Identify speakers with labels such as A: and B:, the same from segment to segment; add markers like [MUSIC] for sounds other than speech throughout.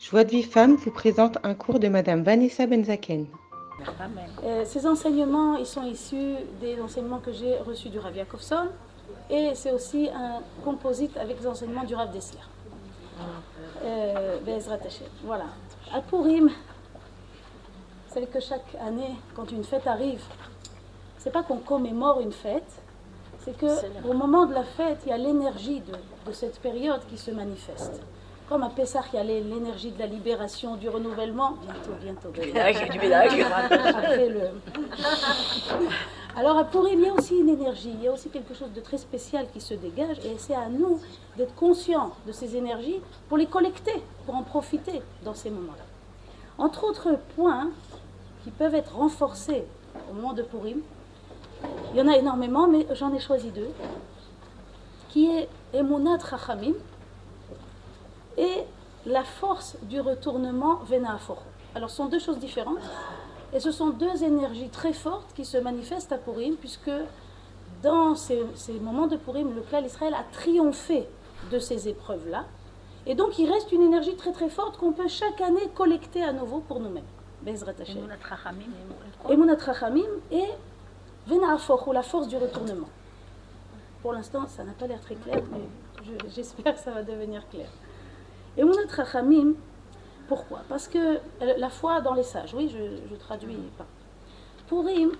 A: Joie de vie femme vous présente un cours de Madame Vanessa Benzaken.
B: Euh, ces enseignements, ils sont issus des enseignements que j'ai reçus du Rav Yakovson et c'est aussi un composite avec les enseignements du Rav Dessler. Euh. Voilà. À Purim, vous savez que chaque année, quand une fête arrive, c'est pas qu'on commémore une fête, c'est que au moment de la fête, il y a l'énergie de, de cette période qui se manifeste. Comme à Pessah, il y a l'é- l'énergie de la libération, du renouvellement. Bientôt, bientôt.
C: du ménage.
B: Après le- Alors à Purim, il y a aussi une énergie, il y a aussi quelque chose de très spécial qui se dégage et c'est à nous d'être conscients de ces énergies pour les collecter, pour en profiter dans ces moments-là. Entre autres points qui peuvent être renforcés au moment de Purim, il y en a énormément, mais j'en ai choisi deux, qui est Emunat Chachamim et la force du retournement Vena'aforo. Alors ce sont deux choses différentes. Et ce sont deux énergies très fortes qui se manifestent à Purim, puisque dans ces, ces moments de Purim, le clan Israël a triomphé de ces épreuves-là. Et donc il reste une énergie très très forte qu'on peut chaque année collecter à nouveau pour nous-mêmes. Bezrat Hashem. Emunat Rachamim et Vena'afoch, ou la force du retournement. Pour l'instant, ça n'a pas l'air très clair, mais je- j'espère que ça va devenir clair. Emunat Rachamim, pourquoi? Parce que euh, la foi dans les sages, oui, je, je traduis pas. Purim,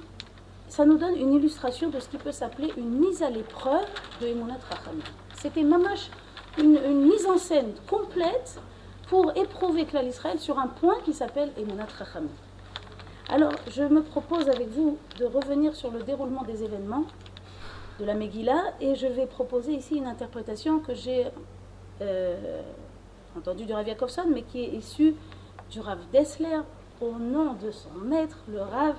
B: ça nous donne une illustration de ce qui peut s'appeler une mise à l'épreuve de Emunat Rachamim. C'était mamash une, une mise en scène complète pour éprouver Klal Israël sur un point qui s'appelle Emunat Rachamim. Alors, je me propose avec vous de revenir sur le déroulement des événements de la Megillah et je vais proposer ici une interprétation que j'ai euh, entendue du Rav Yakovson, mais qui est issue du Rav Dessler au nom de son maître, le Rav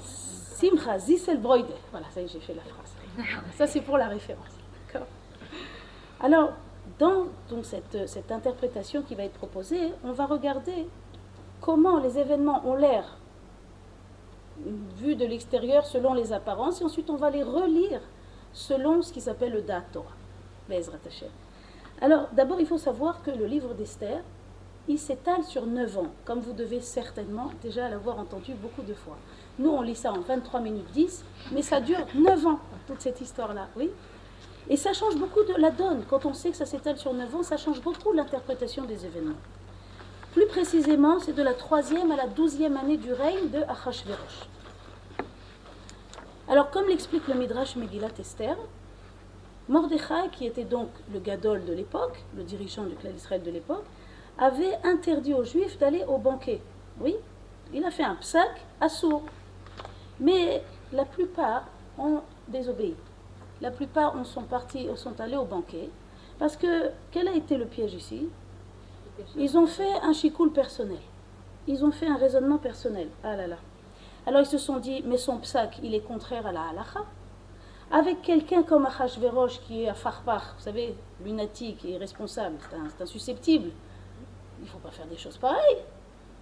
B: Simcha Zisselbroide. Voilà, ça y est, j'ai fait la phrase. Ça, c'est pour la référence. Alors, dans donc, cette, cette interprétation qui va être proposée, on va regarder comment les événements ont l'air vus de l'extérieur selon les apparences, et ensuite on va les relire selon ce qui s'appelle le Dat Torah. Alors, d'abord, il faut savoir que le livre d'Esther, il s'étale sur 9 ans, comme vous devez certainement déjà l'avoir entendu beaucoup de fois. Nous, on lit ça en 23 minutes 10, mais ça dure 9 ans, toute cette histoire-là, oui Et ça change beaucoup de la donne. Quand on sait que ça s'étale sur 9 ans, ça change beaucoup l'interprétation des événements. Plus précisément, c'est de la troisième à la douzième année du règne de Achashverosh. Alors, comme l'explique le Midrash Megillat Esther, Mordechai, qui était donc le gadol de l'époque, le dirigeant du clan d'Israël de l'époque, avait interdit aux Juifs d'aller au banquet. Oui, il a fait un psaque à sourd. Mais la plupart ont désobéi. La plupart sont partis, sont allés au banquet. Parce que, quel a été le piège ici? Ils ont fait un chikoul personnel. Ils ont fait un raisonnement personnel. Ah là. Alors ils se sont dit, mais son psaque, il est contraire à la halacha? Avec quelqu'un comme Achashverosh qui est à Farpar, vous savez, lunatique et irresponsable, c'est un, c'est un susceptible, il ne faut pas faire des choses pareilles.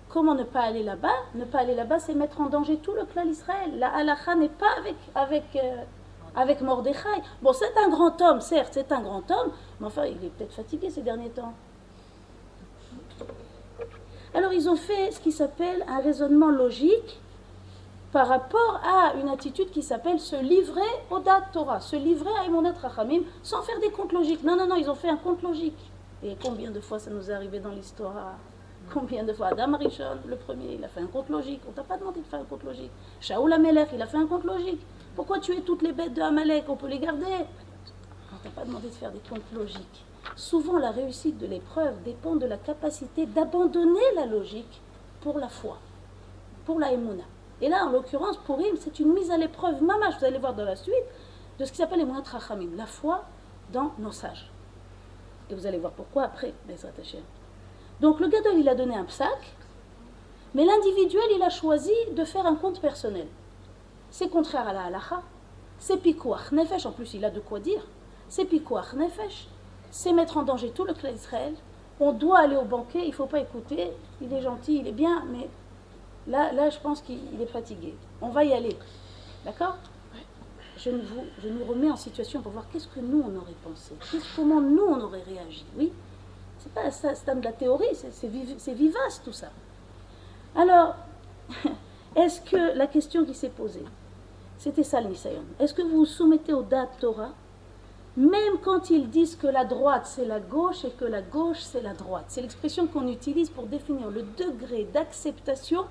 B: Comment ne pas aller là-bas? Ne pas aller là-bas, c'est mettre en danger tout le clan d'Israël. La halacha n'est pas avec, avec, euh, avec Mordechai. Bon, c'est un grand homme, certes, c'est un grand homme, mais enfin, il est peut-être fatigué ces derniers temps. Alors, ils ont fait ce qui s'appelle un raisonnement logique par rapport à une attitude qui s'appelle se livrer au Dat Torah, se livrer à Emunat Rachamim sans faire des comptes logiques. Non, non, non, ils ont fait un compte logique. Et combien de fois ça nous est arrivé dans l'histoire? Combien de fois? Adam Rishon, le premier, il a fait un compte logique. On t'a pas demandé de faire un compte logique. Shaoul Amelech, il a fait un compte logique. Pourquoi tuer toutes les bêtes de Amalek? On peut les garder. On t'a pas demandé de faire des comptes logiques. Souvent, la réussite de l'épreuve dépend de la capacité d'abandonner la logique pour la foi, pour la Emouna. Et là, en l'occurrence, pour Purim, c'est une mise à l'épreuve mamash, vous allez voir dans la suite, de ce qui s'appelle Emunat Rachamim, la foi dans nos sages. Et vous allez voir pourquoi après, Bezrat Hashem. Donc le gadol, il a donné un psaque, mais l'individuel, il a choisi de faire un compte personnel. C'est contraire à la halacha, c'est pikuach nefesh, en plus il a de quoi dire, c'est pikuach nefesh, c'est mettre en danger tout le clan d'Israël, on doit aller au banquet, il ne faut pas écouter, il est gentil, il est bien, mais là, là je pense qu'il il est fatigué. On va y aller, d'accord? Je, vous, je nous remets en situation pour voir qu'est-ce que nous on aurait pensé, comment nous on aurait réagi, oui? C'est pas un de la théorie, c'est vivace tout ça. Alors, [LAUGHS] est-ce que la question qui s'est posée, c'était ça le Est-ce que vous vous soumettez au Dat Torah même quand ils disent que la droite c'est la gauche et que la gauche c'est la droite? C'est l'expression qu'on utilise pour définir le degré d'acceptation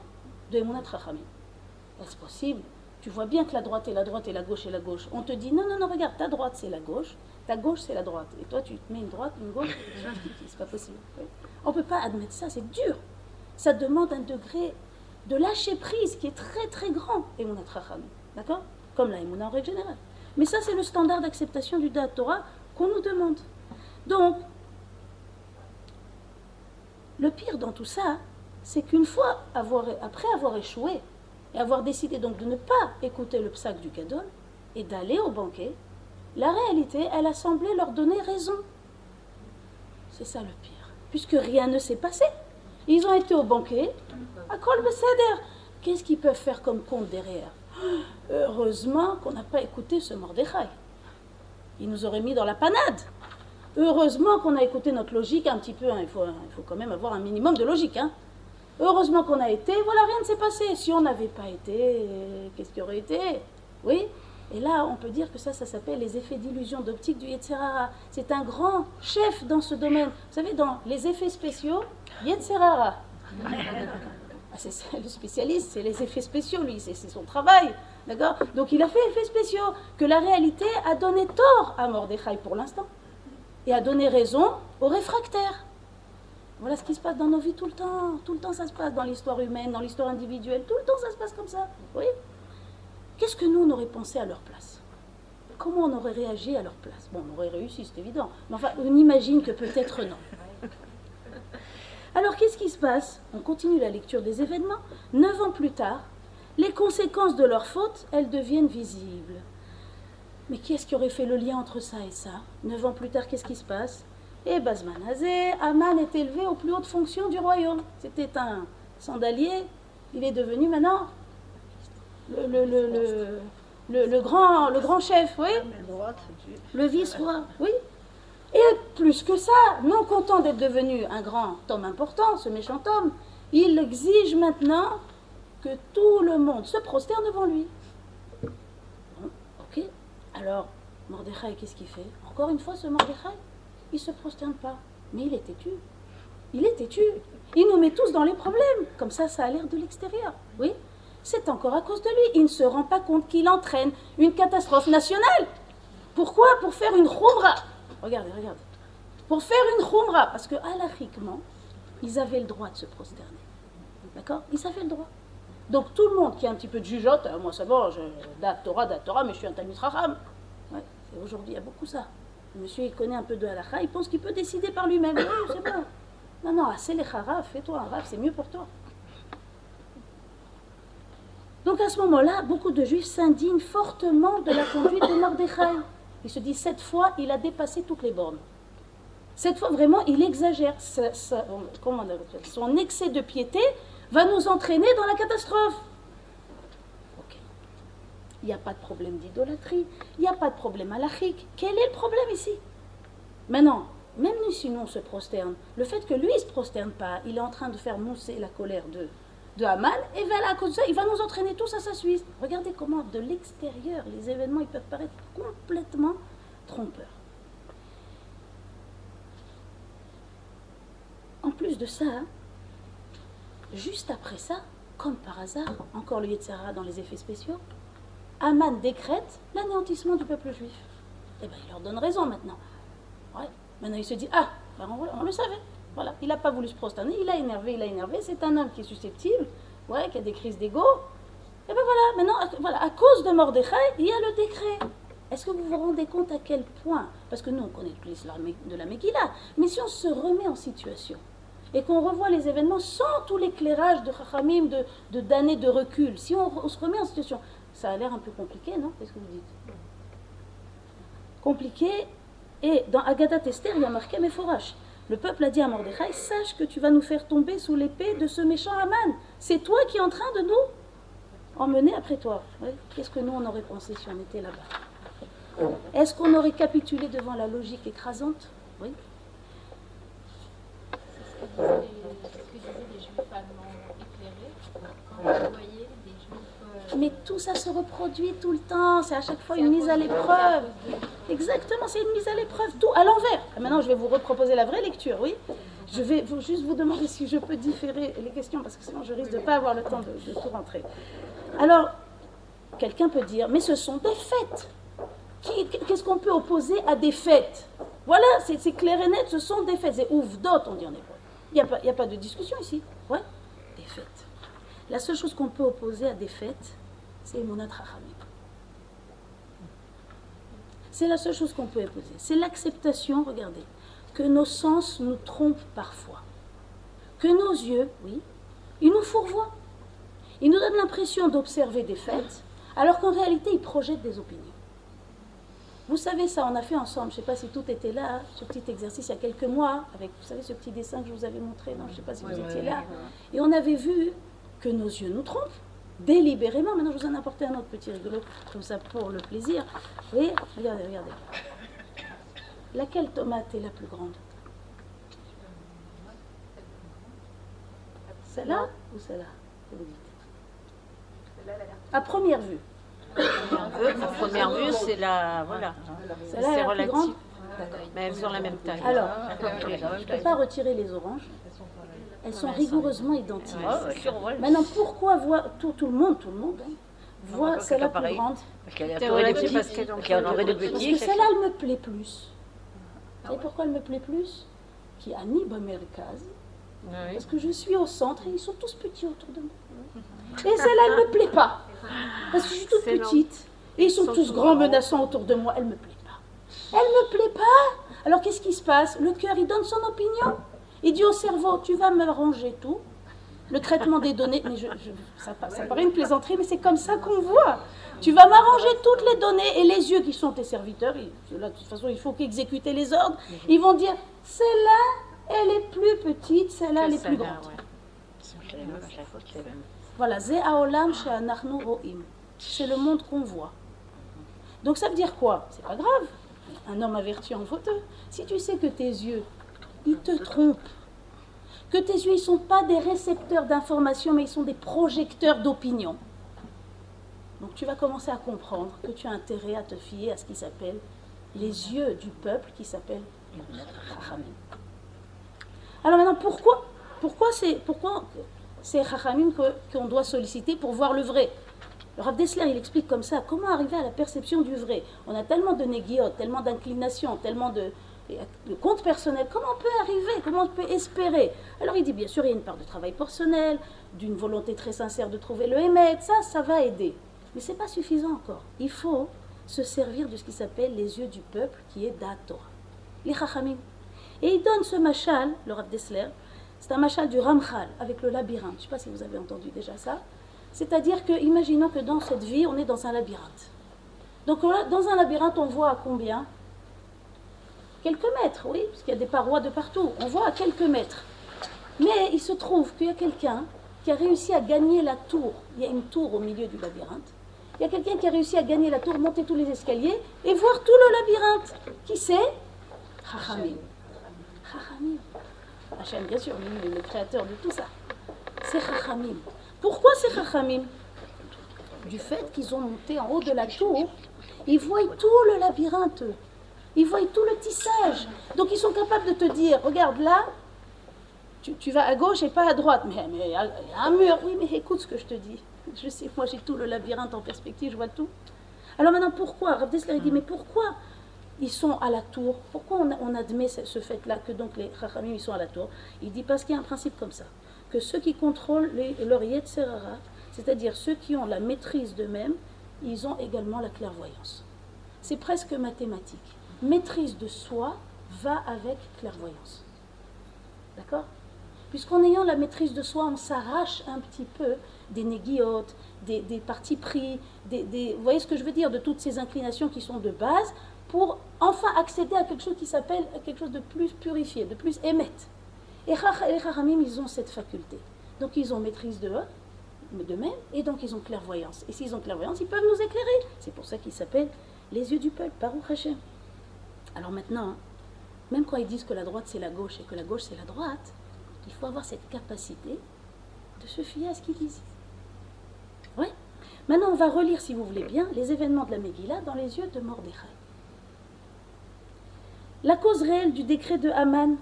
B: de Emunat Rachamim. Est-ce possible? Tu vois bien que la droite est la droite et la gauche est la gauche. On te dit non, non, non, regarde, ta droite c'est la gauche, ta gauche c'est la droite. Et toi tu te mets une droite, une gauche, c'est pas possible. On ne peut pas admettre ça, c'est dur. Ça demande un degré de lâcher prise qui est très très grand, Emunat Rachamim. D'accord? Comme la Emunat en règle générale. Mais ça, c'est le standard d'acceptation du Da'at Torah qu'on nous demande. Donc, le pire dans tout ça, c'est qu'une fois, avoir, après avoir échoué, et avoir décidé donc de ne pas écouter le psaque du Gadol, et d'aller au banquet, la réalité, elle a semblé leur donner raison. C'est ça le pire. Puisque rien ne s'est passé. Ils ont été au banquet, à Kol Qu'est-ce qu'ils peuvent faire comme compte derrière? Heureusement qu'on n'a pas écouté ce Mordechai. Il nous aurait mis dans la panade. Heureusement qu'on a écouté notre logique un petit peu. Hein. Il, faut, il, faut, quand même avoir un minimum de logique. Hein. Heureusement qu'on a été. Voilà, rien ne s'est passé. Si on n'avait pas été, qu'est-ce qui aurait été? Oui? Et là, on peut dire que ça, ça s'appelle les effets d'illusion d'optique du Yetzerara. C'est un grand chef dans ce domaine. Vous savez, dans les effets spéciaux, Yetzerara. [LAUGHS] Ah, c'est le spécialiste, c'est les effets spéciaux, lui, c'est son travail. D'accord? Donc il a fait effets spéciaux, que la réalité a donné tort à Mordechai pour l'instant, et a donné raison aux réfractaires. Voilà ce qui se passe dans nos vies tout le temps. Tout le temps, ça se passe dans l'histoire humaine, dans l'histoire individuelle. Tout le temps, ça se passe comme ça. Oui Qu'est-ce que nous, on aurait pensé à leur place? Comment on aurait réagi à leur place? Bon, on aurait réussi, c'est évident. Mais enfin, on imagine que peut-être non. Alors qu'est-ce qui se passe? On continue la lecture des événements. Neuf ans plus tard, les conséquences de leur faute, elles deviennent visibles. Mais qui est-ce qui aurait fait le lien entre ça et ça? Neuf ans plus tard, qu'est-ce qui se passe? Eh Bazmanazé, Aman est élevé aux plus hautes fonctions du royaume. C'était un sandalier, il est devenu maintenant le, le, grand, le grand chef, oui Le vice-roi, oui et plus que ça, non content d'être devenu un grand homme important, ce méchant homme, il exige maintenant que tout le monde se prosterne devant lui. ok. Alors, Mordechai, qu'est-ce qu'il fait? Encore une fois, ce Mordechai, il se prosterne pas. Mais il est têtu. Il est têtu. Il nous met tous dans les problèmes. Comme ça, ça a l'air de l'extérieur. Oui C'est encore à cause de lui. Il ne se rend pas compte qu'il entraîne une catastrophe nationale. Pourquoi? Pour faire une roubra Regardez, regardez. Pour faire une khumra, parce que halachiquement, ils avaient le droit de se prosterner. D'accord? Ils avaient le droit. Donc tout le monde qui a un petit peu de jugeote, euh, moi c'est bon, je, date Torah, mais je suis un Talmud Raham. Ouais, aujourd'hui, il y a beaucoup ça. Monsieur, il connaît un peu de halakha, il pense qu'il peut décider par lui-même. Oui, c'est bon. Non, non, c'est les haraf, fais-toi un raf, c'est mieux pour toi. Donc à ce moment-là, beaucoup de juifs s'indignent fortement de la conduite de Mordechai. Il se dit, cette fois, il a dépassé toutes les bornes. Cette fois, vraiment, il exagère. son excès de piété va nous entraîner dans la catastrophe. Il n'y a pas de problème d'idolâtrie, il n'y a pas de problème halachique. Quel est le problème ici? Maintenant, même nous, si nous, on se prosterne, le fait que lui, ne se prosterne pas, il est en train de faire mousser la colère de, Haman, et vers à cause de ça, il va nous entraîner tous à sa Suisse. Regardez comment, de l'extérieur, les événements, ils peuvent paraître complètement trompeurs. En plus de ça, juste après ça, comme par hasard, encore le Yetzara dans les effets spéciaux, Haman décrète l'anéantissement du peuple juif. Eh bien, il leur donne raison maintenant. Ouais. Maintenant, il se dit, ah, ben, on le savait. Voilà, il n'a pas voulu se prosterner, il a énervé, il a énervé. C'est un homme qui est susceptible, ouais, qui a des crises d'ego. Et ben voilà, maintenant, voilà, à cause de Mordechai, il y a le décret. Est-ce que vous vous rendez compte à quel point Parce que nous, on connaît l'histoire de la Megillah, mais si on se remet en situation et qu'on revoit les événements sans tout l'éclairage de Chachamim, de, d'années de recul, si on, se remet en situation, ça a l'air un peu compliqué, non Qu'est-ce que vous dites? Compliqué, et dans Agadat Esther, il y a marqué Mephorash. Le peuple a dit à Mordechai Sache que tu vas nous faire tomber sous l'épée de ce méchant Aman. C'est toi qui es en train de nous emmener après toi. Qu'est-ce que nous on aurait pensé si on était là-bas? Est-ce qu'on aurait capitulé devant la logique écrasante? Oui. Mais tout ça se reproduit tout le temps, c'est à chaque fois une mise à l'épreuve. Exactement, c'est une mise à l'épreuve, tout à l'envers. Maintenant, je vais vous reproposer la vraie lecture, oui. Je vais juste vous demander si je peux différer les questions, parce que sinon je risque de ne pas avoir le temps de, tout rentrer. Alors, quelqu'un peut dire, mais ce sont des fêtes. Qu'est-ce qu'on peut opposer à des fêtes? Voilà, c'est clair et net, ce sont des fêtes. C'est ouf d'autres, on dit en hébreu. Il n'y a, a pas de discussion ici. Ouais, des fêtes. La seule chose qu'on peut opposer à des fêtes, c'est Emunat Chachamim. C'est la seule chose qu'on peut opposer. C'est l'acceptation, regardez, que nos sens nous trompent parfois. Que nos yeux, oui, ils nous fourvoient. Ils nous donnent l'impression d'observer des fêtes, alors qu'en réalité, ils projettent des opinions. Vous savez ça, on a fait ensemble, je ne sais pas si tout était là, ce petit exercice il y a quelques mois, avec, vous savez, ce petit dessin que je vous avais montré, non, je ne sais pas si vous étiez là. Et on avait vu que nos yeux nous trompent, délibérément. Maintenant, je vous en ai apporté un autre petit rigolo, comme ça pour le plaisir. Vous voyez Regardez, regardez. Laquelle tomate est la plus grande? Celle-là ou celle-là? Vous dites À première vue.
C: À première vue, c'est la. Voilà.
B: C'est relatif.
C: Mais elles ont la même taille.
B: Alors, je ne peux pas retirer les oranges. Elles sont rigoureusement identiques. Maintenant, pourquoi voit tout, tout le monde, tout le monde, hein, voit celle-là plus grande?
C: Parce qu'elle est relative, parce qu'elle est de
B: petits. Parce que celle-là, elle me plaît plus. Et pourquoi elle me plaît plus? Qui a ni Bamerkaz. Parce que je suis au centre et ils sont tous petits autour de moi. Et celle-là, elle ne me plaît pas. Parce que je suis toute petite. Et ils sont tous grands, menaçants autour de moi. Elle ne me plaît pas. Elle ne me plaît pas. Alors qu'est-ce qui se passe? Le cœur, il donne son opinion. Il dit au cerveau, tu vas me ranger tout. Le traitement des données, mais je, ça, paraît une plaisanterie, mais c'est comme ça qu'on voit. Tu vas m'arranger toutes les données et les yeux qui sont tes serviteurs, là, de toute façon il faut qu'exécuter les ordres, ils vont dire, celle-là, elle est plus petite, celle-là, elle est plus grande. Voilà, c'est le monde qu'on voit. Donc ça veut dire quoi? C'est pas grave. Un homme averti en fauteuil. Si tu sais que tes yeux, ils te trompent, que tes yeux ne sont pas des récepteurs d'informations, mais ils sont des projecteurs d'opinion. Donc tu vas commencer à comprendre que tu as intérêt à te fier à ce qui s'appelle les yeux du peuple, qui s'appelle Alors maintenant, pourquoi Pourquoi c'est pourquoi c'est qu'on doit solliciter pour voir le vrai? Le Rav Dessler, il explique comme ça, comment arriver à la perception du vrai? On a tellement de négiotes, tellement d'inclinations, tellement de, le compte personnel, comment on peut arriver, comment on peut espérer Alors il dit bien sûr il y a une part de travail personnel, d'une volonté très sincère de trouver le émet, ça, ça va aider. Mais ce n'est pas suffisant encore. Il faut se servir de ce qui s'appelle les yeux du peuple, qui est Dator, les Chachamim. Et il donne ce machal, le Rav Dessler, c'est un machal du Ramchal, avec le labyrinthe. Je ne sais pas si vous avez entendu déjà ça. C'est-à-dire que, imaginons que dans cette vie, on est dans un labyrinthe. Donc dans un labyrinthe, on voit à combien Quelques mètres, oui, parce qu'il y a des parois de partout. On voit à quelques mètres. Mais il se trouve qu'il y a quelqu'un qui a réussi à gagner la tour. Il y a une tour au milieu du labyrinthe. Il y a quelqu'un qui a réussi à gagner la tour, monter tous les escaliers et voir tout le labyrinthe. Qui c'est? Chachamim. Chachamim. Hachem, bien sûr, lui, le créateur de tout ça. C'est Chachamim. Pourquoi c'est Chachamim Du fait qu'ils ont monté en haut de la tour, ils voient tout le labyrinthe. Ils voient tout le tissage. Donc ils sont capables de te dire, regarde là, tu, vas à gauche et pas à droite. Mais il y a un mur. Oui, mais écoute ce que je te dis. Je sais, moi j'ai tout le labyrinthe en perspective, je vois tout. Alors maintenant, pourquoi? Rav Dessler dit, mais pourquoi ils sont à la tour? Pourquoi on, admet ce, fait-là que donc les Chachamim ils sont à la tour? Il dit parce qu'il y a un principe comme ça, que ceux qui contrôlent les, leur Yetzerara, c'est-à-dire ceux qui ont la maîtrise d'eux-mêmes, ils ont également la clairvoyance. C'est presque mathématique maîtrise de soi va avec clairvoyance. D'accord? Puisqu'en ayant la maîtrise de soi, on s'arrache un petit peu des négiotes, des, partis pris, des, vous voyez ce que je veux dire, de toutes ces inclinations qui sont de base, pour enfin accéder à quelque chose qui s'appelle quelque chose de plus purifié, de plus émette. Et les Chachamim, ils ont cette faculté. Donc ils ont maîtrise de eux, de même, et donc ils ont clairvoyance. Et s'ils ont clairvoyance, ils peuvent nous éclairer. C'est pour ça qu'ils s'appellent les yeux du peuple, Baruch Hashem. Alors maintenant, même quand ils disent que la droite c'est la gauche et que la gauche c'est la droite, Il faut avoir cette capacité de se fier à ce qu'il dit. Oui. Maintenant, on va relire, si vous voulez bien, les événements de la Megillah dans les yeux de Mordechai. La cause réelle du décret de Haman,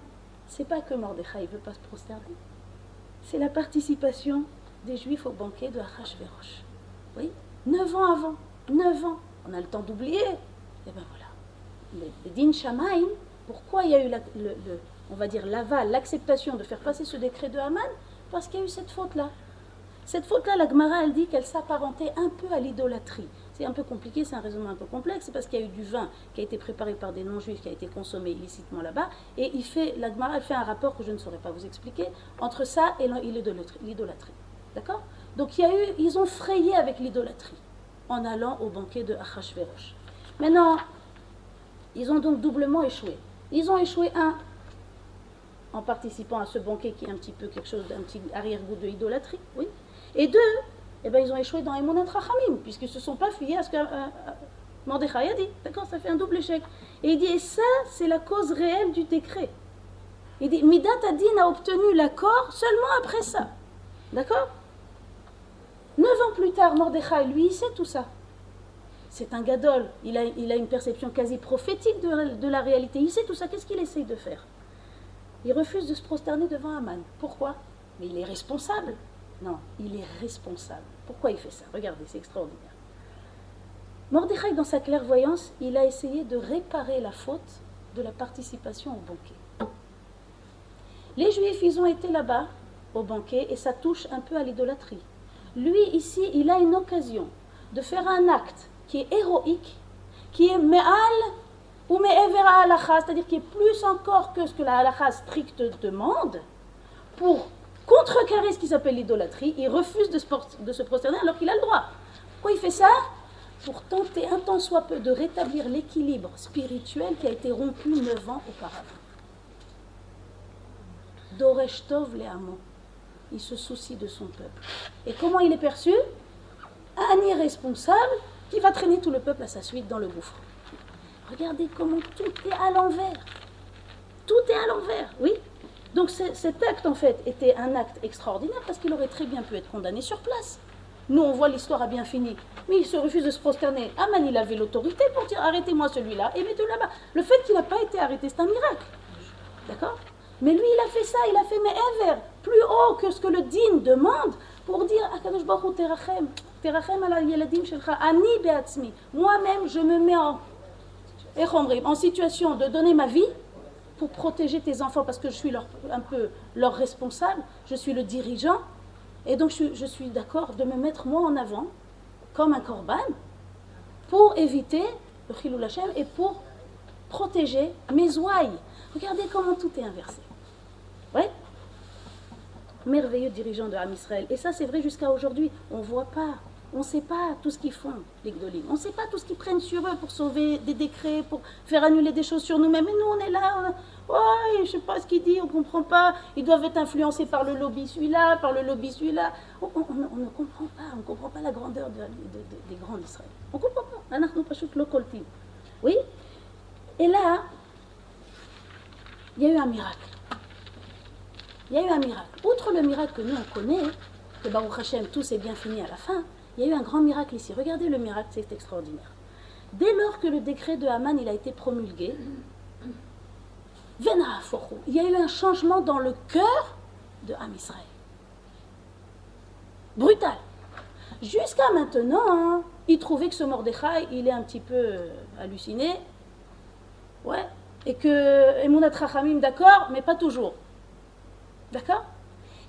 B: c'est pas que Mordechai ne veut pas se prosterner, c'est la participation des Juifs au banquet de Achashverosh. Oui, neuf ans avant, neuf ans, on a le temps d'oublier. Et eh bien voilà, le, Din Shamaim, pourquoi il y a eu, le, on va dire, l'aval, l'acceptation de faire passer ce décret de Haman Parce qu'il y a eu cette faute-là. Cette faute-là, la Gemara, elle dit qu'elle s'apparentait un peu à l'idolâtrie. C'est un peu compliqué, c'est un raisonnement un peu complexe, parce qu'il y a eu du vin qui a été préparé par des non-juifs, qui a été consommé illicitement là-bas, et il fait, la Gemara, elle fait un rapport que je ne saurais pas vous expliquer entre ça et l'idolâtrie. D'accord? Donc il y a eu, ils ont frayé avec l'idolâtrie en allant au banquet de Achashverosh. Maintenant, ils ont donc doublement échoué. Ils ont échoué, un, en participant à ce banquet qui est un petit peu quelque chose d'un petit arrière-goût de idolâtrie, oui. Et deux, eh ben, ils ont échoué dans Emunat Rachamim, puisqu'ils ne se sont pas fiés à ce que euh, euh, Mordechai a dit. D'accord Ça fait un double échec. Et il dit, et ça, c'est la cause réelle du décret. Il dit, Midat Adin a obtenu l'accord seulement après ça. D'accord? Neuf ans plus tard, Mordechai, lui, il sait tout ça. C'est un gadol. Il a, une perception quasi prophétique de, de la réalité. Il sait tout ça. Qu'est-ce qu'il essaye de faire? Il refuse de se prosterner devant Aman. Pourquoi? Mais il est responsable. Non, il est responsable. Pourquoi il fait ça? Regardez, c'est extraordinaire. Mordechai, dans sa clairvoyance, il a essayé de réparer la faute de la participation au banquet. Les Juifs, ils ont été là-bas au banquet et ça touche un peu à l'idolâtrie. Lui, ici, il a une occasion de faire un acte qui est héroïque, qui est me'al ou me'evera halakha, c'est-à-dire qui est plus encore que ce que la halakha stricte demande, pour contrecarrer ce qui s'appelle l'idolâtrie, il refuse de se, prosterner alors qu'il a le droit. Pourquoi il fait ça? Pour tenter un tant soit peu de rétablir l'équilibre spirituel qui a été rompu neuf ans auparavant. Doresh Tov Il se soucie de son peuple. Et comment il est perçu? Un irresponsable qui va traîner tout le peuple à sa suite dans le gouffre. Regardez comment tout est à l'envers. Tout est à l'envers, oui. Donc cet acte, en fait, était un acte extraordinaire parce qu'il aurait très bien pu être condamné sur place. Nous, on voit l'histoire a bien fini. Mais il se refuse de se prosterner. Aman, il avait l'autorité pour dire arrêtez-moi celui-là et mettez-le là-bas. Le fait qu'il n'a pas été arrêté, c'est un miracle. D'accord? Mais lui, il a fait ça, il a fait mais plus haut que ce que le din demande pour dire Akadosh Baruch Moi-même, je me mets en, en situation de donner ma vie pour protéger tes enfants parce que je suis leur, un peu leur responsable, je suis le dirigeant, et donc je, suis d'accord de me mettre moi en avant comme un corban pour éviter le chilou Hashem et pour protéger mes ouailles. Regardez comment tout est inversé. Ouais Merveilleux dirigeant de Ham Israël. Et ça, c'est vrai jusqu'à aujourd'hui. On ne voit pas on ne sait pas tout ce qu'ils font, les Gdolim. On ne sait pas tout ce qu'ils prennent sur eux pour sauver des décrets, pour faire annuler des choses sur nous-mêmes. Et nous, on est là, on... je ne sais pas ce qu'il dit, on ne comprend pas. Ils doivent être influencés par le lobby celui-là, par le lobby celui-là. On, ne comprend pas, on ne comprend pas la grandeur des grands d'Israël. On ne comprend pas. Oui? Et là, il y a eu un miracle. Il y a eu un miracle. Outre le miracle que nous, on connaît, que Baruch Hashem, tout s'est bien fini à la fin, il y a eu un grand miracle ici. Regardez le miracle, c'est extraordinaire. Dès lors que le décret de Haman a été promulgué, il y a eu un changement dans le cœur de Ham Israël. Brutal. Jusqu'à maintenant, hein, il trouvait que ce Mordechai, il est un petit peu euh, halluciné. Ouais. Et que Emunat Rachamim, d'accord, mais pas toujours. D'accord?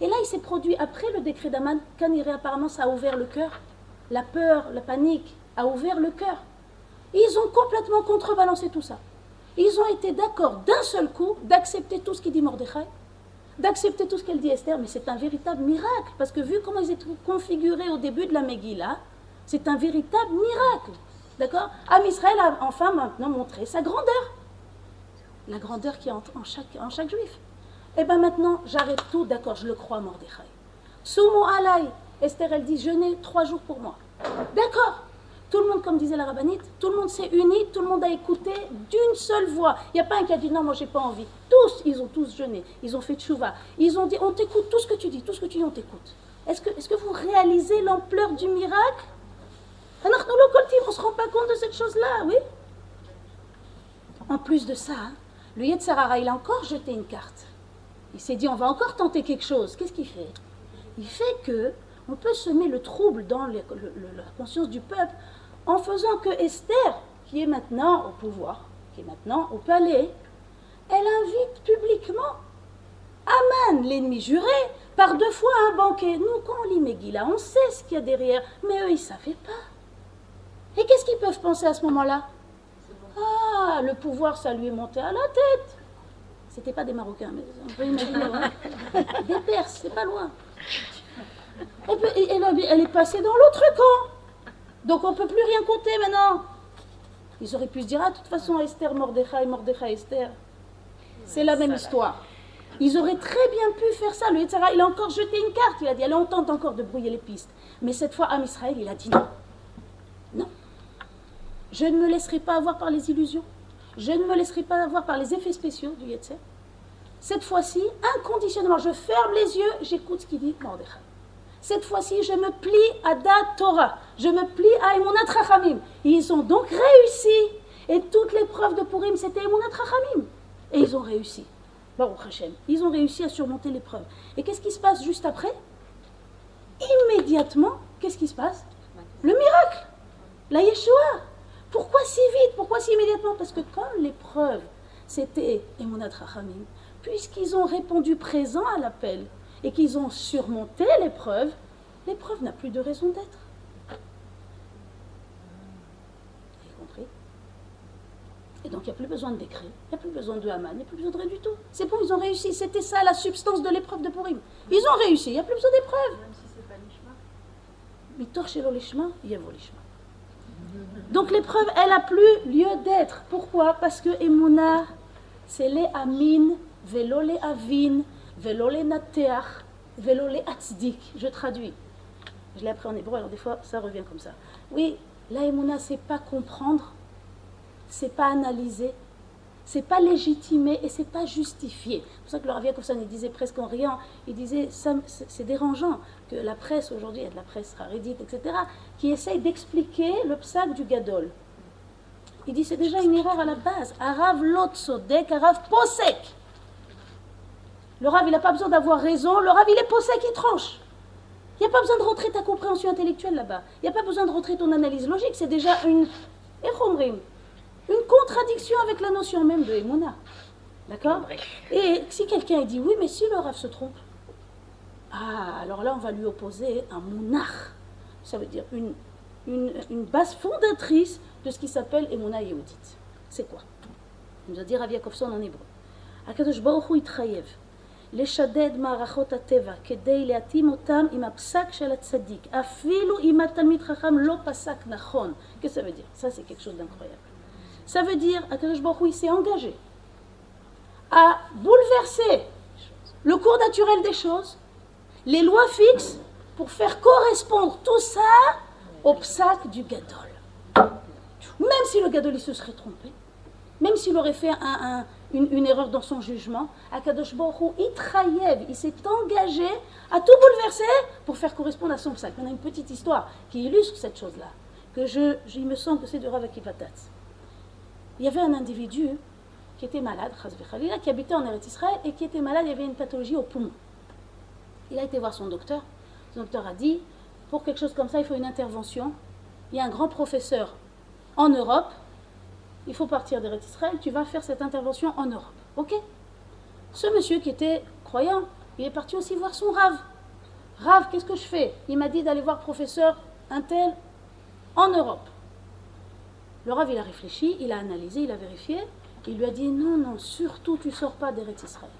B: Et là, il s'est produit après le décret d'Aman, quand apparemment ça a ouvert le cœur la peur, la panique a ouvert le cœur. Ils ont complètement contrebalancé tout ça. Ils ont été d'accord d'un seul coup d'accepter tout ce qu'il dit Mordechai, d'accepter tout ce qu'elle dit Esther, mais c'est un véritable miracle, parce que vu comment ils étaient configurés au début de la Megillah, c'est un véritable miracle. D'accord? Am Israël a enfin maintenant montré sa grandeur. La grandeur qui est en, chaque, en chaque juif. Et eh bien maintenant, j'arrête tout, d'accord, je le crois, Mordechai. Sumo alay, Esther, elle dit jeûner trois jours pour moi. D'accord. Tout le monde, comme disait la rabbinite, tout le monde s'est uni, tout le monde a écouté d'une seule voix. Il n'y a pas un qui a dit non, moi j'ai pas envie. Tous, ils ont tous jeûné, ils ont fait tchouva. Ils ont dit on t'écoute, tout ce que tu dis, tout ce que tu dis, on t'écoute. Est-ce que, est que vous réalisez l'ampleur du miracle? On ne se rend pas compte de cette chose-là, oui En plus de ça, hein, le Yetzarara, il a encore jeté une carte. Il s'est dit on va encore tenter quelque chose. Qu'est-ce qu'il fait? Il fait que on peut semer le trouble dans la conscience du peuple en faisant que Esther, qui est maintenant au pouvoir, qui est maintenant au palais, elle invite publiquement Aman, l'ennemi juré, par deux fois un banquet. Nous, quand on lit Megillah, on sait ce qu'il y a derrière, mais eux, ils ne savaient pas. Et qu'est-ce qu'ils peuvent penser à ce moment-là? Ah, le pouvoir, ça lui est monté à la tête. C'était pas des Marocains, mais on peut imaginer. Hein. des Perses, c'est pas loin. Et, elle est passée dans l'autre camp. Donc on ne peut plus rien compter maintenant. Ils auraient pu se dire, ah, de toute façon, Esther, Mordechai, Mordechai, Esther. C'est la même histoire. Ils auraient très bien pu faire ça. Le il a encore jeté une carte. Il a dit, allez, on tente encore de brouiller les pistes. Mais cette fois, Am Israël, il a dit non. Non. Je ne me laisserai pas avoir par les illusions. Je ne me laisserai pas avoir par les effets spéciaux du Yetzer. Cette fois-ci, inconditionnellement, je ferme les yeux, j'écoute ce qu'il dit Mordechai. Cette fois-ci, je me plie à Dat Torah. Je me plie à Emunat Rachamim. Ils ont donc réussi. Et toutes les preuves de Purim, c'était Emunat Rachamim. Et ils ont réussi. Baruch Hashem. Ils ont réussi à surmonter l'épreuve. Et qu'est-ce qui se passe juste après? Immédiatement, qu'est-ce qui se passe? Le miracle. La Yeshua. Pourquoi si vite? Pourquoi si immédiatement? Parce que comme l'épreuve, c'était Emunat Rachamim, puisqu'ils ont répondu présent à l'appel, et qu'ils ont surmonté l'épreuve, l'épreuve n'a plus de raison d'être. Vous avez compris? Et donc il n'y a plus besoin de décret, il n'y a plus besoin de Haman, il n'y a plus besoin de rien du tout. C'est bon, ils ont réussi. C'était ça la substance de l'épreuve de Purim. Ils ont réussi, il n'y a plus besoin d'épreuve. Même si c'est pas Donc l'épreuve, elle n'a plus lieu d'être. Pourquoi? Parce que Emouna, c'est les Amin, Velo les Avin, Je traduis. Je l'ai appris en hébreu, alors des fois ça revient comme ça. Oui, la c'est pas comprendre, c'est pas analyser, c'est pas légitimer et c'est pas justifier. C'est pour ça que le Ravia il disait presque en riant, il disait c'est dérangeant que la presse aujourd'hui, il y a de la presse rarédite, etc., qui essaye d'expliquer le psaque du gadol. Il dit c'est déjà une erreur à la base. Arav lotsodek, arav posek. Le Rav, il n'a pas besoin d'avoir raison. Le Rav, il est possède qui tranche. Il n'y a pas besoin de rentrer ta compréhension intellectuelle là-bas. Il n'y a pas besoin de rentrer ton analyse logique. C'est déjà une, une contradiction avec la notion même de Emouna. D'accord Et si quelqu'un dit oui, mais si le Rav se trompe, ah, alors là, on va lui opposer un monarque. Ça veut dire une, une, base fondatrice de ce qui s'appelle Emouna Yehudit. C'est quoi? On va dire Rav Yakovson en hébreu. Akadosh Baruch Hu לשדד מערכות הטבע כדי להתאים אותם עם הפסק של הצדיק, אפילו אם התלמיד חכם לא פסק נכון. Qu'est-ce que ça veut dire Ça, c'est quelque chose d'incroyable. Ça veut dire, Akadosh Baruch Hu, s'est engagé à bouleverser le cours naturel des choses, les lois fixes, pour faire correspondre tout ça au psaque du gadol. Même si le gadol il se serait trompé, même s'il aurait fait un, une, erreur dans son jugement, Akadosh Baruch il s'est engagé à tout bouleverser pour faire correspondre à son psaque. On a une petite histoire qui illustre cette chose-là, que je, il me semble que c'est de Rav. Il y avait un individu qui était malade, qui habitait en Eretz Israël et qui était malade, il y avait une pathologie au poumon. Il a été voir son docteur. Son docteur a dit, pour quelque chose comme ça, il faut une intervention. Il y a un grand professeur en Europe il faut partir d'Eretz Israël, tu vas faire cette intervention en Europe. Ok? Ce monsieur qui était croyant, il est parti aussi voir son Rav. Rav, qu'est-ce que je fais? Il m'a dit d'aller voir professeur Intel en Europe. Le Rav, il a réfléchi, il a analysé, il a vérifié. Il lui a dit non, non, surtout tu sors pas d'Eretz Israël.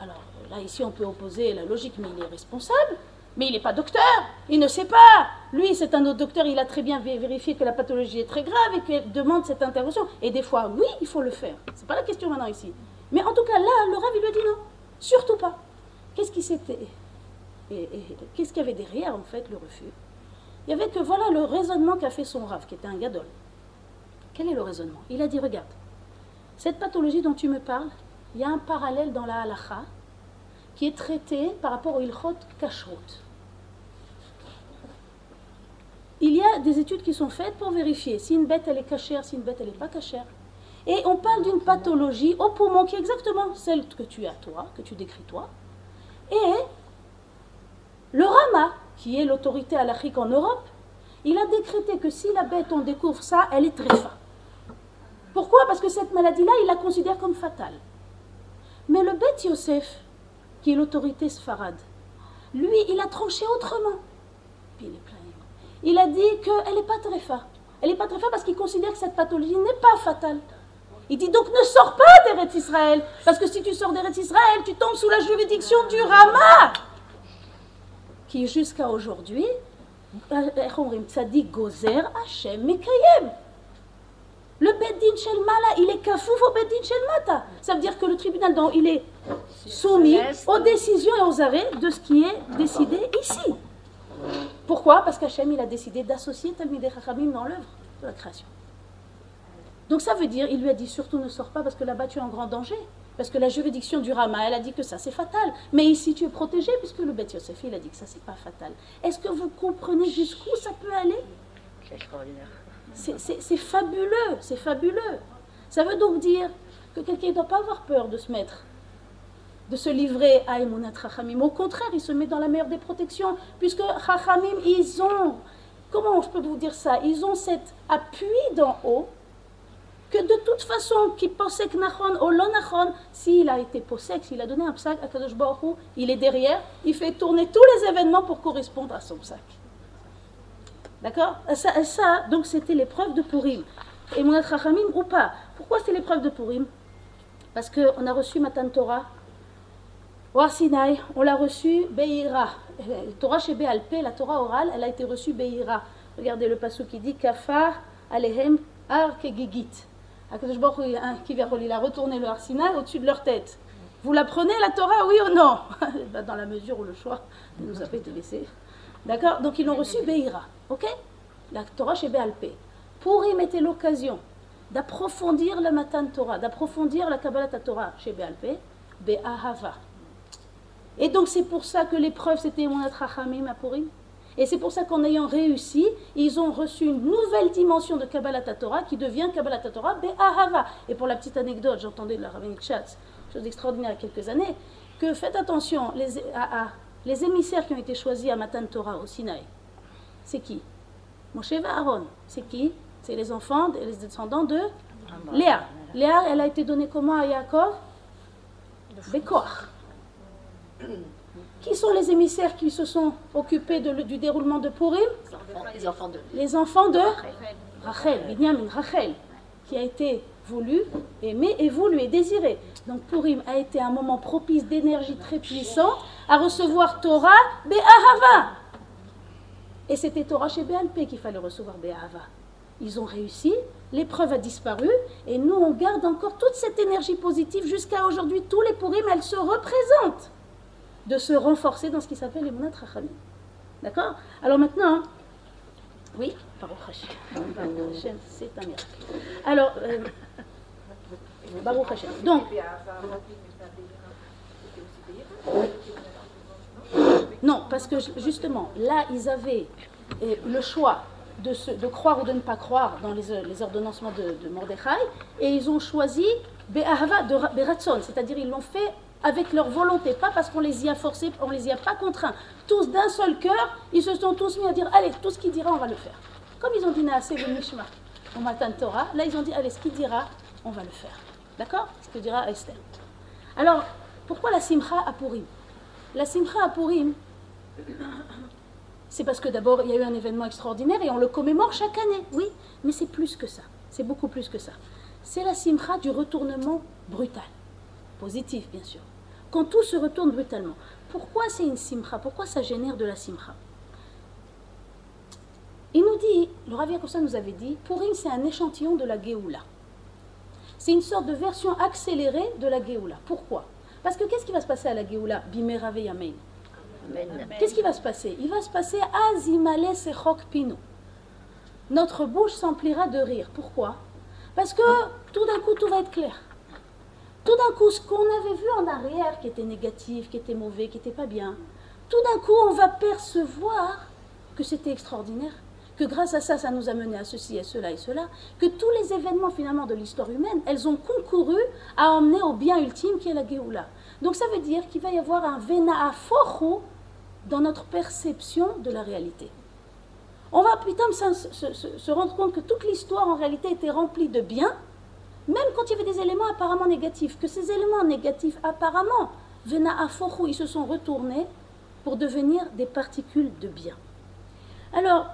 B: Alors là, ici, on peut opposer la logique, mais il est responsable. Mais il n'est pas docteur, il ne sait pas. Lui, c'est un autre docteur, il a très bien vérifié que la pathologie est très grave et qu'il demande cette intervention. Et des fois, oui, il faut le faire. Ce n'est pas la question maintenant ici. Mais en tout cas, là, le Rav, il lui a dit non, surtout pas. Qu'est-ce qui s'était. Qu'est-ce qu'il y avait derrière, en fait, le refus? Il y avait que voilà le raisonnement qu'a fait son Rav, qui était un gadol. Quel est le raisonnement? Il a dit regarde, cette pathologie dont tu me parles, il y a un parallèle dans la halacha qui est traité par rapport au ilchot kashrut. Il y a des études qui sont faites pour vérifier si une bête elle est cachère, si une bête elle n'est pas cachère. Et on parle d'une pathologie au poumon qui est exactement celle que tu as toi, que tu décris toi. Et le Rama, qui est l'autorité halachique en Europe, il a décrété que si la bête on découvre ça, elle est tréfa. Pourquoi? Parce que cette maladie-là, il la considère comme fatale. Mais le bête Yosef, qui est l'autorité sfarade, lui, il a tranché autrement. Puis il est plein. Il a dit qu'elle n'est pas tréfa. Elle n'est pas tréfa parce qu'il considère que cette pathologie n'est pas fatale. Il dit donc ne sors pas d'Eretz Israël, parce que si tu sors d'Eretz Israël, tu tombes sous la juridiction du Rama, qui jusqu'à aujourd'hui, Tzadik Gozer Hashem Mekayem. Le Beddin Shel Mala, il est kafouf au Beddin Shel Mata. Ça veut dire que le tribunal, dont il est soumis aux décisions et aux arrêts de ce qui est décidé ici. Pourquoi? Parce qu'Hachem, il a décidé d'associer Talmidei Chachamim dans l'œuvre de la création. Donc ça veut dire, il lui a dit surtout ne sors pas parce que là-bas tu es en grand danger. Parce que la juridiction du Rama, elle a dit que ça c'est fatal. Mais ici tu es protégé puisque le Beth Yosef, il a dit que ça c'est pas fatal. Est-ce que vous comprenez jusqu'où ça peut aller?
C: C'est extraordinaire.
B: C'est fabuleux, c'est fabuleux. Ça veut donc dire que quelqu'un ne doit pas avoir peur de se mettre, de se livrer à Emunat Chachamim. Au contraire, il se met dans la meilleure des protections, puisque Chachamim, ils ont, comment je peux vous dire ça Ils ont cet appui d'en haut que de toute façon, qui posek nachon ou lo nachon, s'il a été posek, s'il a donné un psak à Kadosh Baruch il est derrière, il fait tourner tous les événements pour correspondre à son psak. D'accord? Ça, ça, donc c'était l'épreuve de Purim. Et Mounat Chachamim ou pas? Pourquoi c'est l'épreuve de Purim? Parce qu'on a reçu Matan Torah on l'a reçu Beira. Torah chez Béalpé, la Torah orale, elle a été reçue Beira. Regardez le passage qui dit Kafar Alehem Ar Kegigit. Qui a retourné le Arsinaï au-dessus de leur tête. Vous la prenez la Torah, oui ou non? [LAUGHS] Ben, Dans la mesure où le choix nous a été laissé. D'accord? Donc ils l'ont reçu Beira. Ok? La Torah chez Béalpé. Purim était l'occasion d'approfondir la Matan Torah, d'approfondir la Kabbalah Torah chez Béalpé, Be'ahava. Et donc c'est pour ça que l'épreuve c'était Monat Rachamim à Purim. Et c'est pour ça qu'en ayant réussi, ils ont reçu une nouvelle dimension de Kabbalah Torah qui devient Kabbalah Torah Be'ahava. Et pour la petite anecdote, j'entendais de la rabbinique Schatz, chose extraordinaire il y a quelques années, que faites attention, les, à, à, les émissaires qui ont été choisis à Matan Torah au Sinaï, c'est qui? Moshe Aaron. C'est qui? C'est les enfants, les descendants de Léa. Léa, elle a été donnée comment à Yaakov? Bekoach. [CLEARS THROAT] Qui sont les émissaires qui se sont occupés de, du déroulement de Purim?
C: Les enfants de.
B: Les enfants de Rachel, Binyamin, Rachel, qui a été voulu, aimé et voulu et désiré. Donc Purim a été un moment propice d'énergie très puissante à recevoir Torah Be'ahava. Et c'était Torah chez Béalpé qu'il fallait recevoir Be'ahava. Ils ont réussi, l'épreuve a disparu, et nous on garde encore toute cette énergie positive jusqu'à aujourd'hui. Tous les Purim, elles se représentent de se renforcer dans ce qui s'appelle les Monat Rachamim. D'accord? Alors maintenant, oui, Baruch Hashem, c'est un miracle. Alors, euh, Baruch. Donc, non, parce que justement, là, ils avaient euh, le choix de, se, de, croire ou de ne pas croire dans les, les ordonnancements de, de, Mordechai, et ils ont choisi Be'ahava de Beratson, c'est-à-dire ils l'ont fait avec leur volonté, pas parce qu'on les y a forcés, on les y a pas contraints. Tous d'un seul cœur, ils se sont tous mis à dire allez, tout ce qu'il dira, on va le faire. Comme ils ont dit assez le Mishma au matin de Torah, là ils ont dit allez, ce qu'il dira, on va le faire. D'accord? Ce que dira Esther. Alors, pourquoi la Simcha à Purim? La Simcha à Purim, c'est parce que d'abord il y a eu un événement extraordinaire et on le commémore chaque année, oui, mais c'est plus que ça, c'est beaucoup plus que ça. C'est la Simcha du retournement brutal, positif bien sûr, quand tout se retourne brutalement. Pourquoi c'est une Simcha? Pourquoi ça génère de la Simcha? Il nous dit, le Rav Yakosa nous avait dit, Purim c'est un échantillon de la Géoula. C'est une sorte de version accélérée de la Géoula. Pourquoi? Parce que qu'est-ce qui va se passer à la Géoula? Bimera Yamein Qu'est-ce qui va se passer? Il va se passer Azimale Sechok Pino. Notre bouche s'emplira de rire. Pourquoi? Parce que tout d'un coup, tout va être clair. Tout d'un coup, ce qu'on avait vu en arrière, qui était négatif, qui était mauvais, qui n'était pas bien, tout d'un coup, on va percevoir que c'était extraordinaire, que grâce à ça, ça nous a mené à ceci, à cela et cela, que tous les événements finalement de l'histoire humaine, elles ont concouru à emmener au bien ultime qui est la Géoula. Donc ça veut dire qu'il va y avoir un Vena'a Fochu dans notre perception de la réalité. On va putain se, se, se rendre compte que toute l'histoire en réalité était remplie de bien, même quand il y avait des éléments apparemment négatifs, que ces éléments négatifs apparemment, Vena'a Fochu, ils se sont retournés pour devenir des particules de bien. Alors,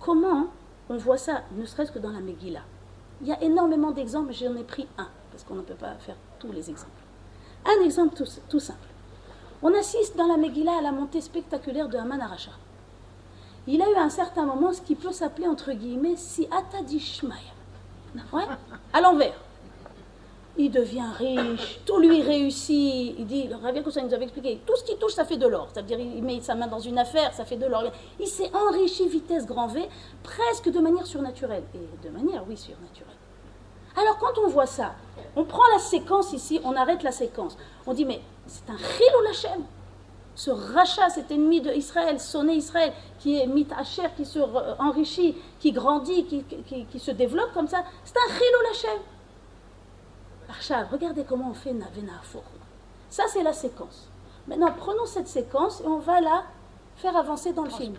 B: comment on voit ça, ne serait-ce que dans la Megillah? Il y a énormément d'exemples, j'en ai pris un, parce qu'on ne peut pas faire tous les exemples. Un exemple tout, simple. On assiste dans la Megillah à la montée spectaculaire de Haman Aracha. Il a eu à un certain moment ce qui peut s'appeler entre guillemets si Atadishmaya. Ouais, à l'envers. Il devient riche, tout lui réussit. Il dit, Rav ça nous avait expliqué, tout ce qui touche, ça fait de l'or. C'est-à-dire, il met sa main dans une affaire, ça fait de l'or. Il s'est enrichi vitesse grand V, presque de manière surnaturelle. Et de manière, oui, surnaturelle. Alors, quand on voit ça, on prend la séquence ici, on arrête la séquence. On dit, mais c'est un chilou Lachem. Ce rachat, cet ennemi d'Israël, sonné Israël, qui est mitacher, qui se enrichit, qui grandit, qui, qui, qui se développe comme ça, c'est un chilou Lachem. Archav, regardez comment on fait Navena Ça, c'est la séquence. Maintenant, prenons cette séquence et on va la faire avancer dans le film.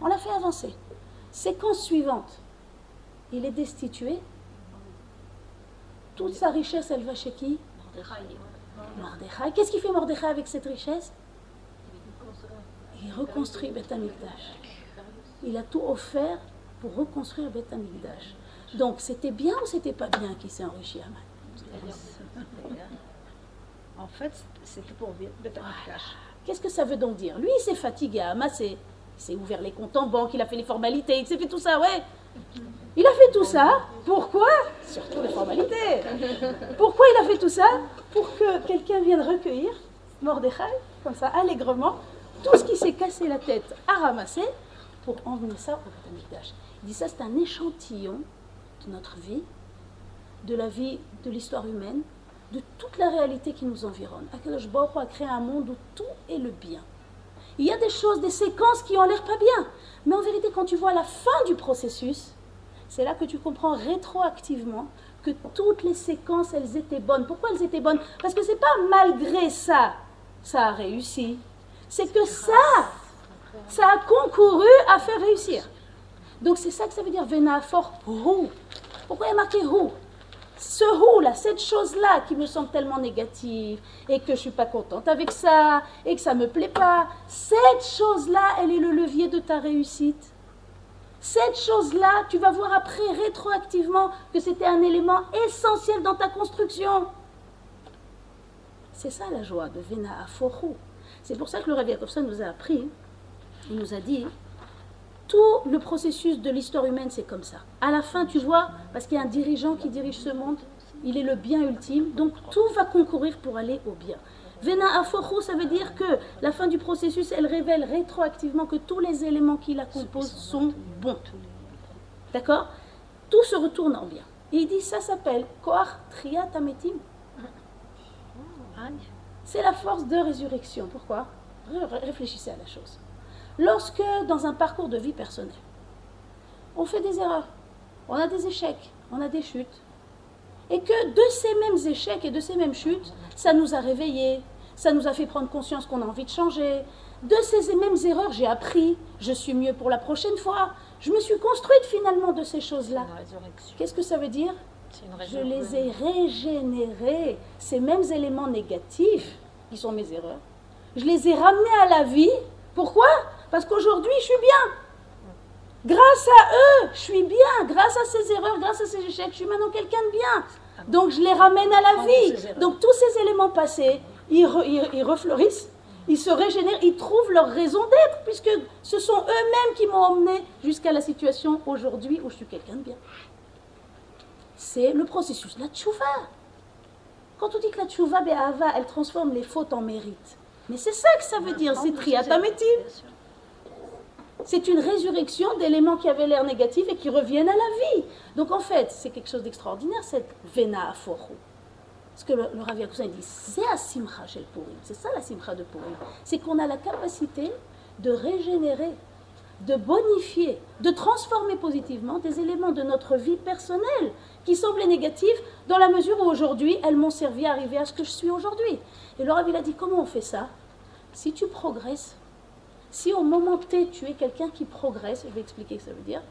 B: On la fait avancer. Séquence suivante. Il est destitué. Toute sa richesse, elle va chez qui? Mordechai. Qu'est-ce qu'il fait Mordechai avec cette richesse? Il reconstruit Beth Amikdash. Il a tout offert pour reconstruire Beth Amikdash. Donc, c'était bien ou c'était pas bien qu'il s'est enrichi Haman
C: en fait, c'était pour Beth Amikdash.
B: Qu'est-ce que ça veut donc dire? Lui, il s'est fatigué à amasser. Il s'est ouvert les comptes en banque, il a fait les formalités, il s'est fait tout ça, ouais. Il a fait tout ça. Pourquoi? Surtout les formalités. Pourquoi il a fait tout ça? Pour que quelqu'un vienne recueillir Mordechai, comme ça, allègrement, tout ce qui s'est cassé la tête à ramasser pour emmener ça au Beth Amikdash. Il dit ça, c'est un échantillon de notre vie de la vie, de l'histoire humaine, de toute la réalité qui nous environne. Akadosh Baruch a créé un monde où tout est le bien. Il y a des choses, des séquences qui ont l'air pas bien. Mais en vérité, quand tu vois la fin du processus, c'est là que tu comprends rétroactivement que toutes les séquences, elles étaient bonnes. Pourquoi elles étaient bonnes? Parce que c'est pas malgré ça, ça a réussi. C'est que ça, ça a concouru à faire réussir. Donc c'est ça que ça veut dire Venafor Hu. Pourquoi il y a marqué Hu ce roux là, cette chose-là qui me semble tellement négative et que je suis pas contente avec ça et que ça me plaît pas, cette chose-là, elle est le levier de ta réussite. Cette chose-là, tu vas voir après rétroactivement que c'était un élément essentiel dans ta construction. C'est ça la joie de Vena Aforu. C'est pour ça que le Rav Yakovson nous a appris, il nous a dit, tout le processus de l'histoire humaine, c'est comme ça. À la fin, tu vois, parce qu'il y a un dirigeant qui dirige ce monde, il est le bien ultime, donc tout va concourir pour aller au bien. Vena Aforu, ça veut dire que la fin du processus, elle révèle rétroactivement que tous les éléments qui la composent sont bons. D'accord? Tout se retourne en bien. Et il dit, ça s'appelle Koach Triat Ametim. C'est la force de résurrection. Pourquoi? Réfléchissez à la chose. Lorsque, dans un parcours de vie personnelle, on fait des erreurs, on a des échecs, on a des chutes, et que de ces mêmes échecs et de ces mêmes chutes, ça nous a réveillés, ça nous a fait prendre conscience qu'on a envie de changer. De ces mêmes erreurs, j'ai appris, je suis mieux pour la prochaine fois. Je me suis construite finalement de ces choses-là. Qu'est-ce que ça veut dire? Je les ai régénérés, ces mêmes éléments négatifs, qui sont mes erreurs. Je les ai ramenés à la vie. Pourquoi? Parce qu'aujourd'hui, je suis bien. Grâce à eux, je suis bien. Grâce à ces erreurs, grâce à ces échecs, je suis maintenant quelqu'un de bien. Donc je les ramène à la vie. Donc tous ces éléments passés, ils, re, ils, ils, refleurissent, ils se régénèrent, ils trouvent leur raison d'être, puisque ce sont eux-mêmes qui m'ont emmené jusqu'à la situation aujourd'hui où je suis quelqu'un de bien. C'est le processus, la tchouva. Quand on dit que la tchouva, Be'ava, elle transforme les fautes en mérite, Mais c'est ça que ça veut dire, c'est triatamétim. C'est une résurrection d'éléments qui avaient l'air négatifs et qui reviennent à la vie. Donc en fait, c'est quelque chose d'extraordinaire, cette vena aforu. Ce que le, le Rav dit, c'est la simcha chez Purim. C'est ça la simcha de Purim. C'est qu'on a la capacité de régénérer, de bonifier, de transformer positivement des éléments de notre vie personnelle qui semblaient négatifs dans la mesure où aujourd'hui elles m'ont servi à arriver à ce que je suis aujourd'hui. Et Rav il a dit comment on fait ça? Si tu progresses, si au moment T tu es quelqu'un qui progresse, je vais expliquer ce que ça veut dire,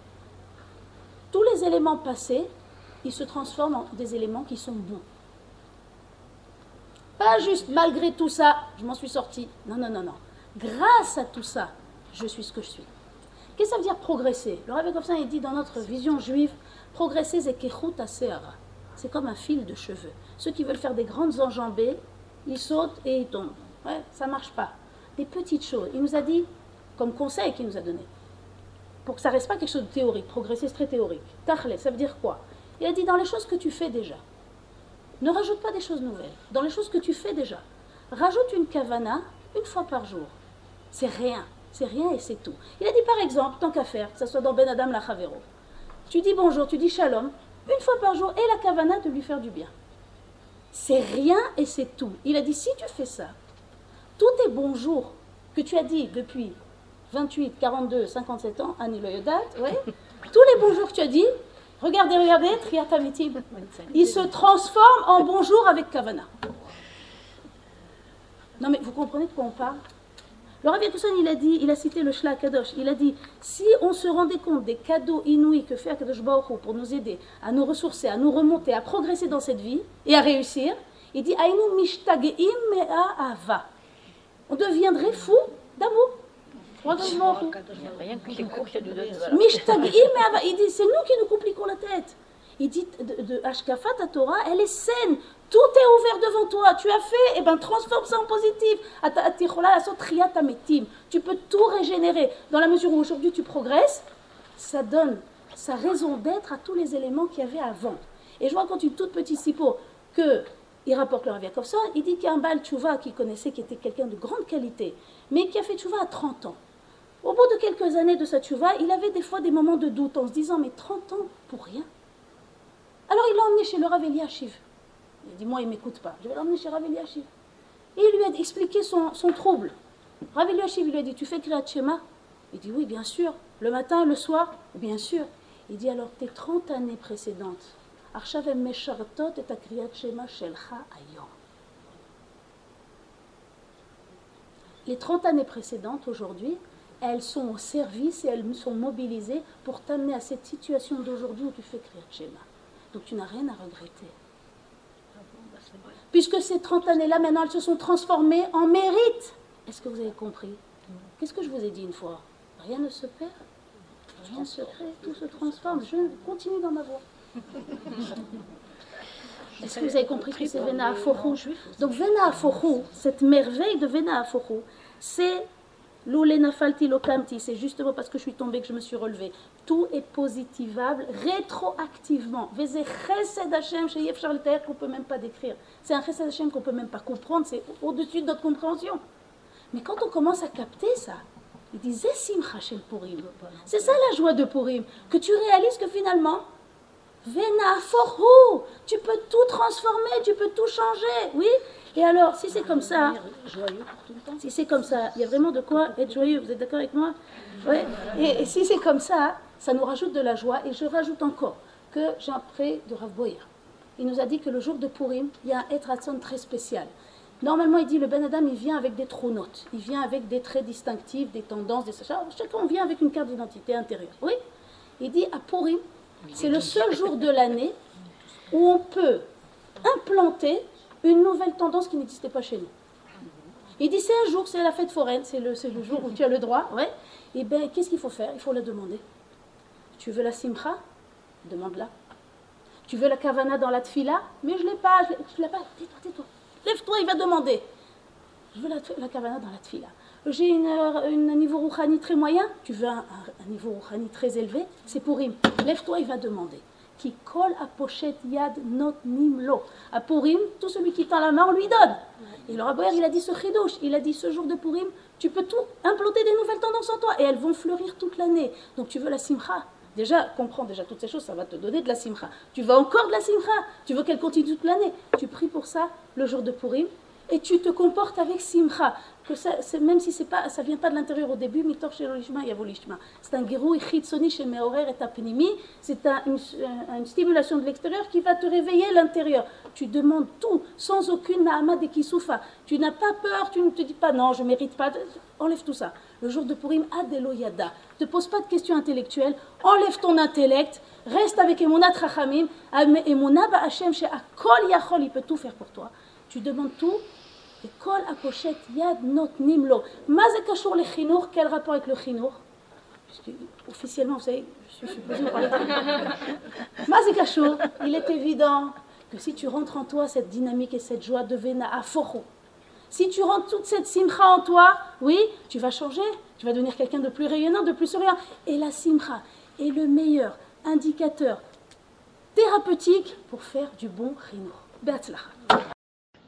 B: tous les éléments passés, ils se transforment en des éléments qui sont bons. Pas juste malgré tout ça, je m'en suis sorti. Non, non, non, non. Grâce à tout ça, je suis ce que je suis. Qu'est-ce que ça veut dire progresser? Le Rav Yakovsan, il dit dans notre vision juive, progresser c'est kechut. C'est comme un fil de cheveux. Ceux qui veulent faire des grandes enjambées, ils sautent et ils tombent. Ouais, ça marche pas. Des petites choses. Il nous a dit, comme conseil qu'il nous a donné, pour que ça reste pas quelque chose de théorique. Progresser, c'est très théorique. Tachle, ça veut dire quoi? Il a dit dans les choses que tu fais déjà. Ne rajoute pas des choses nouvelles. Dans les choses que tu fais déjà, rajoute une kavana une fois par jour. C'est rien. C'est rien et c'est tout. Il a dit par exemple, tant qu'à faire, que ce soit dans Ben Adam la Chavero, tu dis bonjour, tu dis shalom, une fois par jour, et la kavana de lui faire du bien. C'est rien et c'est tout. Il a dit si tu fais ça, tous tes bonjours que tu as dit depuis 28, 42, 57 ans, Annie Loyodat, ouais, [LAUGHS] tous les bonjours que tu as dit, regardez, regardez, Triatamitib, il se transforme en bonjour avec kavana. Non mais vous comprenez de quoi on parle? Le Rav il a dit, il a cité le Shla Kadosh, il a dit, si on se rendait compte des cadeaux inouïs que fait Akadosh Baruch Hu pour nous aider à nous ressourcer, à nous remonter, à progresser dans cette vie et à réussir, il dit, Ainu mishtageim mea ava. On deviendrait fou d'amour. Mishtageim mea ava. Il dit, c'est nous qui nous compliquons la tête. Il dit, de, de Ashkafat à Torah, elle est saine. Tout est ouvert devant toi. Tu as fait, et ben transforme ça en positif. Tu peux tout régénérer. Dans la mesure où aujourd'hui tu progresses, ça donne sa raison d'être à tous les éléments qu'il y avait avant. Et je raconte une toute petite sipo que il rapporte le Rav il dit qu'il y a un Baal Tchouva qui connaissait, qui était quelqu'un de grande qualité, mais qui a fait Tchouva à 30 ans. Au bout de quelques années de sa Tchouva, il avait des fois des moments de doute en se disant, mais 30 ans pour rien? Alors il l'a emmené chez le Rav Eliashiv. Il a dit, moi, il ne m'écoute pas. Je vais l'emmener chez Rav Eliashiv. Et il lui a expliqué son, trouble. Rav Eliashiv lui a dit, tu fais Kriyat Shema? Il dit, oui, bien sûr. Le matin, le soir? Bien sûr. Il dit, alors tes 30 années précédentes, Arshav meshartot et Kriyat Shema shelcha. Les 30 années précédentes, aujourd'hui, elles sont au service et elles sont mobilisées pour t'amener à cette situation d'aujourd'hui où tu fais Kriyat Shema. Donc tu n'as rien à regretter. Puisque ces 30 années-là, maintenant, elles se sont transformées en mérite. Est-ce que vous avez compris? Qu'est-ce que je vous ai dit une fois? Rien ne se perd, rien ne se crée, tout se transforme. Je continue dans ma voie. [LAUGHS] Est-ce que vous avez compris que c'est Vena Aforu Donc Vena Aforu, cette merveille de Vena Aforu, c'est c'est justement parce que je suis tombée que je me suis relevée. Tout est positivable rétroactivement. Qu'on ne peut même pas décrire. C'est un chesed Hashem qu'on ne peut même pas comprendre, c'est au-dessus de notre compréhension. Mais quand on commence à capter ça, il Zesim Hachel Purim. C'est ça la joie de Purim, que tu réalises que finalement, Vena Forhu, tu peux tout transformer, tu peux tout changer, oui Et alors, si c'est comme ça, si c'est comme ça, il y a vraiment de quoi être joyeux, vous êtes d'accord avec moi? Ouais. Et, si c'est comme ça, ça nous rajoute de la joie. Et je rajoute encore que j'ai un prêt de Rav Boyer. Il nous a dit que le jour de Purim, il y a un Etratson très spécial. Normalement, il dit le Ben Adam, il vient avec des trous notes. Il vient avec des traits distinctifs, des tendances, des choses. Chacun vient avec une carte d'identité intérieure. Oui Il dit à Purim, c'est le seul jour de l'année où on peut implanter une nouvelle tendance qui n'existait pas chez nous. Il dit c'est un jour, c'est la fête foraine, c'est le, jour où tu as le droit. Ouais. Et bien, qu'est-ce qu'il faut faire? Il faut la demander. Tu veux la simcha? Demande-la. Tu veux la kavana dans la tfila? Mais je ne l'ai pas, je ne l'ai pas. Tais-toi, tais-toi. Lève-toi, il va demander. Je veux la, la dans la tfila. J'ai un niveau rouhani très moyen. Tu veux un, un, niveau rouhani très élevé? C'est pour him. Lève-toi, il va demander. qui colle à pochette yad not nimlo. À Purim, tout celui qui tend la main, on lui donne. Et le Rabbi, il a dit ce chidouche, il a dit ce jour de Purim, tu peux tout implanter des nouvelles tendances en toi et elles vont fleurir toute l'année. Donc tu veux la simcha? Déjà, comprends déjà toutes ces choses, ça va te donner de la simcha. Tu veux encore de la simcha, tu veux qu'elle continue toute l'année? Tu pries pour ça le jour de Purim et tu te comportes avec simcha. Que ça, même si pas, ça vient pas de l'intérieur au début, mitor C'est un girouï chitsoni chez Meorer et apnimi. C'est un, une, stimulation de l'extérieur qui va te réveiller l'intérieur. Tu demandes tout sans aucune naama de kisoufa. Tu n'as pas peur, tu ne te dis pas non, je mérite pas. Enlève tout ça. Le jour de Purim, adeloyada. Ne te pose pas de questions intellectuelles. Enlève ton intellect. Reste avec Emunat Rachamim. Emunat Hashem, chez Akol Yachol, il peut tout faire pour toi. Tu demandes tout À yad not nimlo. Mazé kachour le chinour, quel rapport avec le chinour Officiellement, vous savez, je suis Mazé kachour, il est évident que si tu rentres en toi cette dynamique et cette joie de vena aforo, si tu rentres toute cette simcha en toi, oui, tu vas changer, tu vas devenir quelqu'un de plus rayonnant, de plus souriant. Et la simcha est le meilleur indicateur thérapeutique pour faire du bon chinour. Beatzlacha.